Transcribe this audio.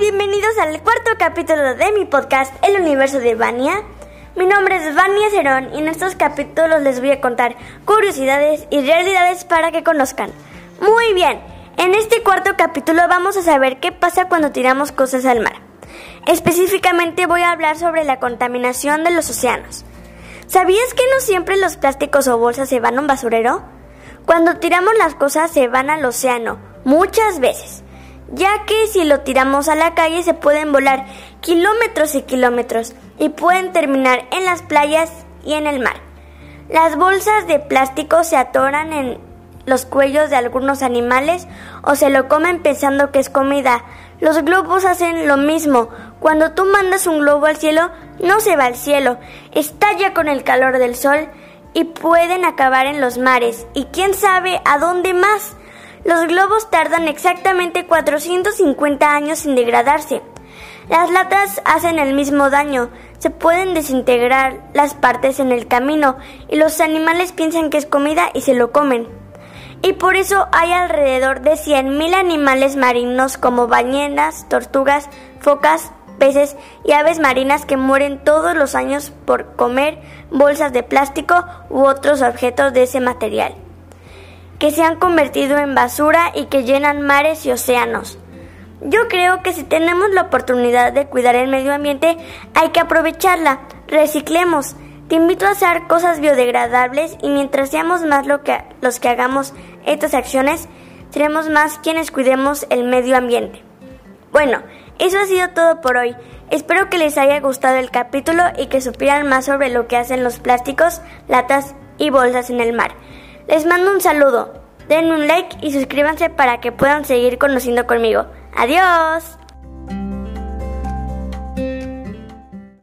bienvenidos al cuarto capítulo de mi podcast El Universo de Vania. Mi nombre es Vania Cerón y en estos capítulos les voy a contar curiosidades y realidades para que conozcan. Muy bien, en este cuarto capítulo vamos a saber qué pasa cuando tiramos cosas al mar. Específicamente voy a hablar sobre la contaminación de los océanos. ¿Sabías que no siempre los plásticos o bolsas se van a un basurero? Cuando tiramos las cosas se van al océano, muchas veces ya que si lo tiramos a la calle se pueden volar kilómetros y kilómetros y pueden terminar en las playas y en el mar. Las bolsas de plástico se atoran en los cuellos de algunos animales o se lo comen pensando que es comida. Los globos hacen lo mismo. Cuando tú mandas un globo al cielo, no se va al cielo, estalla con el calor del sol y pueden acabar en los mares y quién sabe a dónde más. Los globos tardan exactamente 450 años en degradarse. Las latas hacen el mismo daño, se pueden desintegrar las partes en el camino y los animales piensan que es comida y se lo comen. Y por eso hay alrededor de 100.000 animales marinos como ballenas, tortugas, focas, peces y aves marinas que mueren todos los años por comer bolsas de plástico u otros objetos de ese material que se han convertido en basura y que llenan mares y océanos. Yo creo que si tenemos la oportunidad de cuidar el medio ambiente, hay que aprovecharla. Reciclemos. Te invito a hacer cosas biodegradables y mientras seamos más que, los que hagamos estas acciones, seremos más quienes cuidemos el medio ambiente. Bueno, eso ha sido todo por hoy. Espero que les haya gustado el capítulo y que supieran más sobre lo que hacen los plásticos, latas y bolsas en el mar. Les mando un saludo. Den un like y suscríbanse para que puedan seguir conociendo conmigo. Adiós.